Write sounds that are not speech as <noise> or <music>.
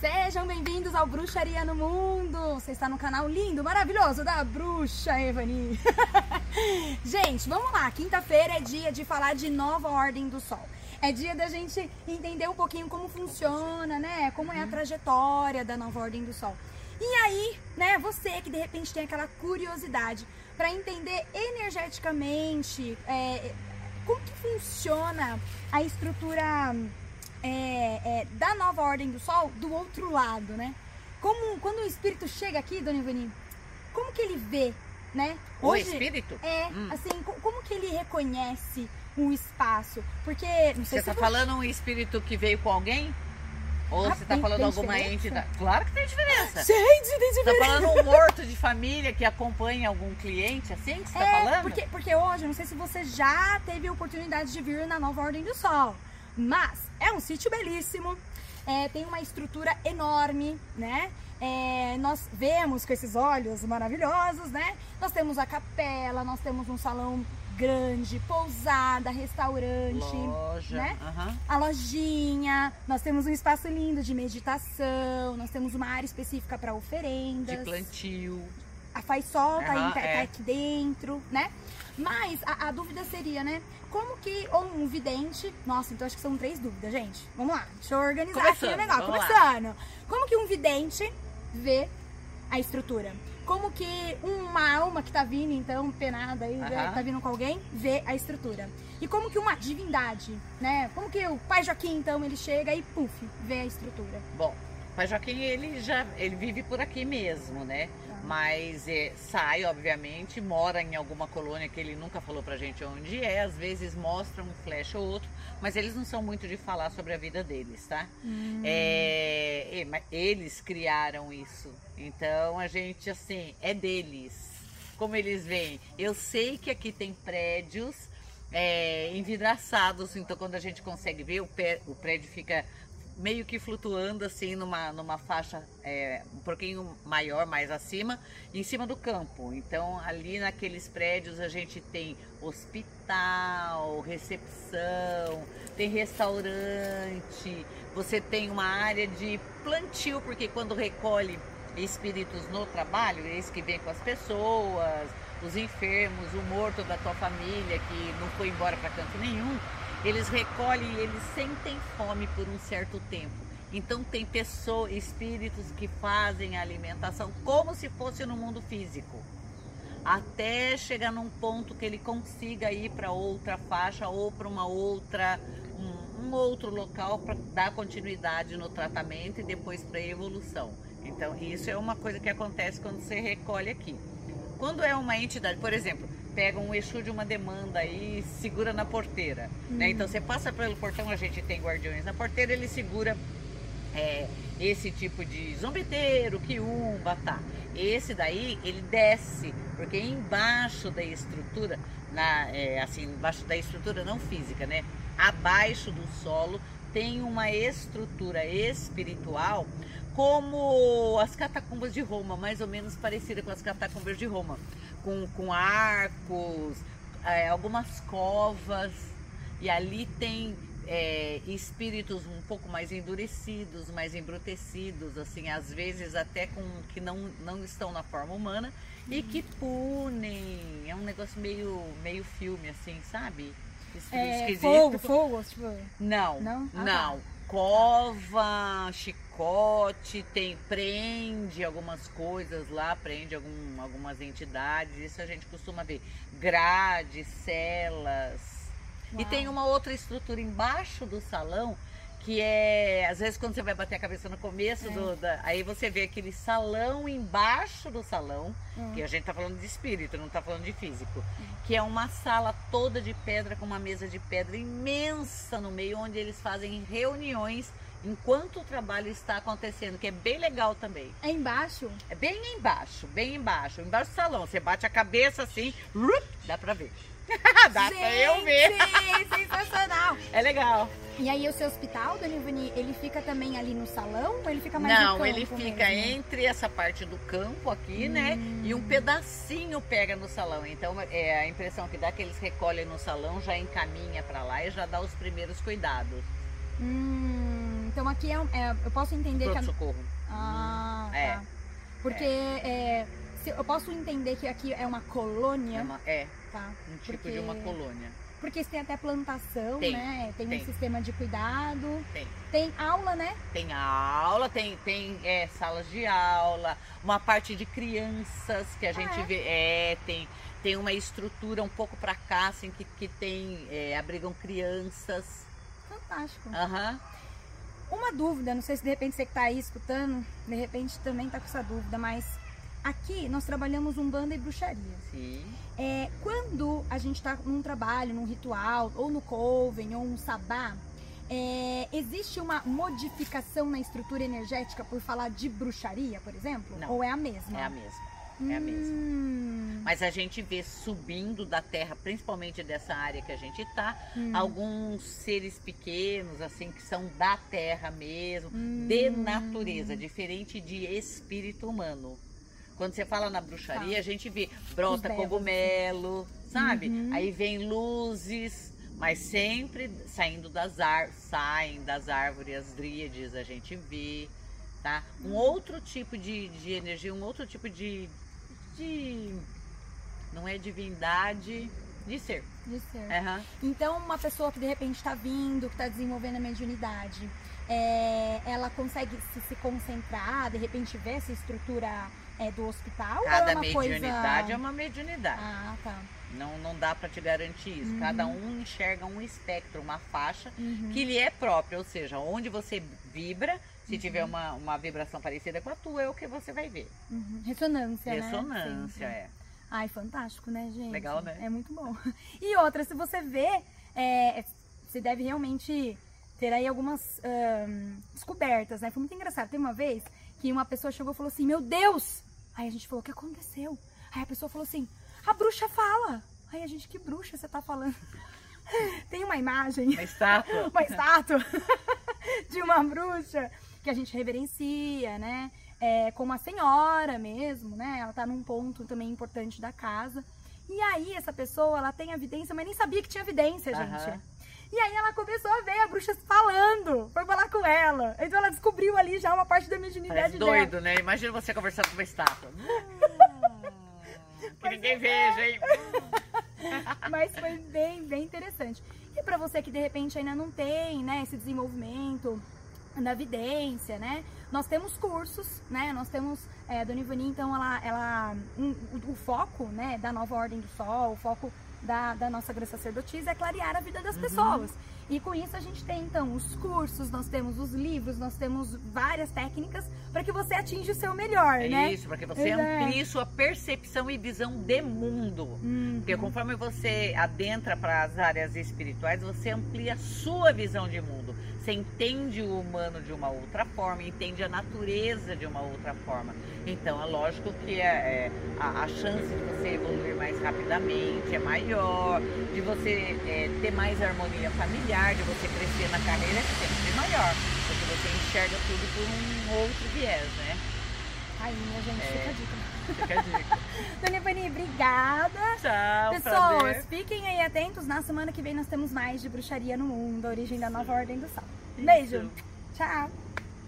Sejam bem-vindos ao Bruxaria no Mundo. Você está no canal lindo, maravilhoso da Bruxa Evani. <laughs> gente, vamos lá. Quinta-feira é dia de falar de nova ordem do Sol. É dia da gente entender um pouquinho como funciona, né? Como é a trajetória da nova ordem do Sol. E aí, né, você que de repente tem aquela curiosidade para entender energeticamente é, como que funciona a estrutura é, é, da nova ordem do sol do outro lado, né? Como quando o espírito chega aqui, Dona Ivani, como que ele vê, né? O espírito? É, hum. assim, como que ele reconhece um espaço? Porque, não sei Você está falando um espírito que veio com alguém? Ou ah, você está falando alguma diferença? entidade? Claro que tem diferença. Gente, tem diferença. Você está falando um morto de família que acompanha algum cliente, assim que você está é, falando? Porque, porque hoje, não sei se você já teve a oportunidade de vir na Nova Ordem do Sol. Mas é um sítio belíssimo, é, tem uma estrutura enorme, né? É, nós vemos com esses olhos maravilhosos, né? Nós temos a capela, nós temos um salão grande, pousada, restaurante, Loja, né? A lojinha, nós temos um espaço lindo de meditação, nós temos uma área específica para oferendas. De plantio. A faz sol tá, uhum, tá, é. tá aqui dentro, né? Mas a, a, dúvida seria, né? Como que, ou um vidente, nossa, então acho que são três dúvidas, gente. Vamos lá, deixa eu organizar Começando, aqui o negócio. Começando. Lá. Como que um vidente vê a estrutura? Como que uma alma que tá vindo, então, penada aí, uhum. tá vindo com alguém, vê a estrutura? E como que uma divindade, né? Como que o pai Joaquim, então, ele chega e, puf, vê a estrutura? Bom, o pai Joaquim, ele já, ele vive por aqui mesmo, né? Mas é, sai, obviamente, mora em alguma colônia que ele nunca falou pra gente onde é, às vezes mostra um flash ou outro, mas eles não são muito de falar sobre a vida deles, tá? Hum. É, eles criaram isso, então a gente, assim, é deles. Como eles veem, eu sei que aqui tem prédios é, envidraçados, então quando a gente consegue ver, o, pé, o prédio fica meio que flutuando assim numa, numa faixa é, um pouquinho maior, mais acima, em cima do campo. Então ali naqueles prédios a gente tem hospital, recepção, tem restaurante, você tem uma área de plantio, porque quando recolhe espíritos no trabalho, eles que vêm com as pessoas, os enfermos, o morto da tua família que não foi embora para canto nenhum, eles recolhem e eles sentem fome por um certo tempo. Então tem pessoas, espíritos que fazem a alimentação como se fosse no mundo físico. Até chegar num ponto que ele consiga ir para outra faixa ou para uma outra um, um outro local para dar continuidade no tratamento e depois para evolução. Então isso é uma coisa que acontece quando você recolhe aqui. Quando é uma entidade, por exemplo, pega um eixo de uma demanda e segura na porteira. Uhum. Né? Então você passa pelo portão, a gente tem guardiões na porteira, ele segura é, esse tipo de zombeteiro, quiumba, tá. Esse daí, ele desce, porque embaixo da estrutura, na, é, assim, embaixo da estrutura não física, né? Abaixo do solo tem uma estrutura espiritual como as catacumbas de Roma, mais ou menos parecida com as catacumbas de Roma com, com arcos, é, algumas covas, e ali tem é, espíritos um pouco mais endurecidos, mais embrutecidos, assim, às vezes até com que não, não estão na forma humana e que punem. É um negócio meio, meio filme, assim, sabe? É, fogo, fogo, tipo... Não, não, ah, não. Tá cova, chicote, tem prende algumas coisas lá, prende algum, algumas entidades, isso a gente costuma ver. Grade, celas. Uau. E tem uma outra estrutura embaixo do salão que é, às vezes quando você vai bater a cabeça no começo, é. do, da, aí você vê aquele salão embaixo do salão, hum. que a gente tá falando de espírito, não tá falando de físico, hum. que é uma sala toda de pedra com uma mesa de pedra imensa no meio, onde eles fazem reuniões enquanto o trabalho está acontecendo, que é bem legal também. É embaixo? É bem embaixo, bem embaixo, embaixo do salão. Você bate a cabeça assim, dá pra ver. <laughs> Dá Gente, pra eu ver. sensacional. <laughs> É legal. E aí o seu hospital, Dona Ivani, ele fica também ali no salão ou ele fica mais Não, no campo ele fica mesmo? entre essa parte do campo aqui, hum. né? E um pedacinho pega no salão. Então é a impressão que dá que eles recolhem no salão, já encaminha para lá e já dá os primeiros cuidados. Hum, então aqui é, um- é- eu posso entender que a, Pronto-socorro. Ah, Hum, é. tá. Porque é, se- eu posso entender que aqui é uma colônia, É, uma- é tá? um tipo Porque- de uma colônia. Porque tem até plantação, Tem, né? Tem, tem. um sistema de cuidado. Tem. Tem aula, né? Tem aula, tem, tem é, salas de aula, uma parte de crianças que a gente é? vê. É, tem, tem uma estrutura um pouco pra cá, assim, que, que tem. é, abrigam crianças. Fantástico. Aham. Uma dúvida, não sei se de repente você que tá aí escutando, de repente também tá com essa dúvida, mas aqui nós trabalhamos um banda e bruxaria. Sim. É, quando a gente tá num trabalho, num ritual, ou no coven, ou um sabá, é, existe uma modificação na estrutura energética por falar de bruxaria, por exemplo? Não. Ou é a mesma? É a mesma. é a mesma. Hum, Mas a gente vê subindo da terra, principalmente dessa área que a gente tá, hum, alguns seres pequenos, assim, que são da terra mesmo, hum. de natureza, diferente de espírito humano. Quando você fala na bruxaria, a gente vê brota cogumelo, sabe? Uhum. Aí vem luzes, mas sempre saindo das árvores, saem das árvores as dríades, a gente vê, tá? Um outro tipo de, de energia, um outro tipo de, de não é divindade, de ser. De ser. Aham. Então, uma pessoa que de repente está vindo, que está desenvolvendo a mediunidade, é, ela consegue se, se concentrar, de repente ver essa estrutura é, do hospital? ou Cada é uma mediunidade coisa... é uma mediunidade. Ah, tá. Não, não dá pra te garantir isso. Uhum. Cada um enxerga um espectro, uma faixa Uhum. que lhe é própria, ou seja, onde você vibra, se Uhum. tiver uma, uma vibração parecida com a tua, é o que você vai ver. Uhum. Ressonância, né? Ressonância, é. Ai, fantástico, né, gente? Legal, né? É muito bom. <laughs> E outra, se você vê, é, você deve realmente ter aí algumas descobertas, né? Foi muito engraçado. Tem uma vez que uma pessoa chegou e falou assim, meu Deus! Aí a gente falou, o que aconteceu? Aí a pessoa falou assim, a bruxa fala. Aí a gente, que bruxa você tá falando? <laughs> Tem uma imagem Uma estátua. <laughs> uma estátua <laughs> de uma bruxa que a gente reverencia, né? É, como a senhora mesmo, né? Ela tá num ponto também importante da casa. E aí essa pessoa, ela tem evidência, mas nem sabia que tinha evidência, gente. Aham. E aí ela começou a ver a bruxa falando, foi falar com ela. Então ela descobriu ali já uma parte da mediunidade Parece dela. doido, né? Imagina você conversando com uma estátua. <laughs> Que ninguém veja, <laughs> hein? Mas foi bem, bem interessante. E para você que de repente ainda não tem, né, esse desenvolvimento da vidência, né? Nós temos cursos, né? Nós temos é, a Dona Ivani, então ela, ela um, o, o foco, né, da Nova Ordem do Sol, o foco da, da nossa grande sacerdotisa é clarear a vida das Uhum. pessoas. E com isso a gente tem então os cursos, nós temos os livros, nós temos várias técnicas para que você atinja o seu melhor, É né? isso, para que você Exato. amplie sua percepção e visão de mundo. Uhum. Porque conforme você adentra para as áreas espirituais, você amplia a sua visão de mundo. Você entende o humano de uma outra forma, entende a natureza de uma outra forma. Então é lógico que é, é, a, a chance de você evoluir mais rapidamente é maior, de você é, ter mais harmonia familiar, de você crescer na carreira é sempre maior. Porque você enxerga tudo por um outro viés, né? Aí, minha gente, É. fica a dica. Fica a dica. <laughs> Dona Ivani, obrigada. Tchau, Pessoas, prazer. fiquem aí atentos. Na semana que vem nós temos mais de bruxaria no mundo, a origem da nova ordem do sol. Beijo. Isso. Tchau.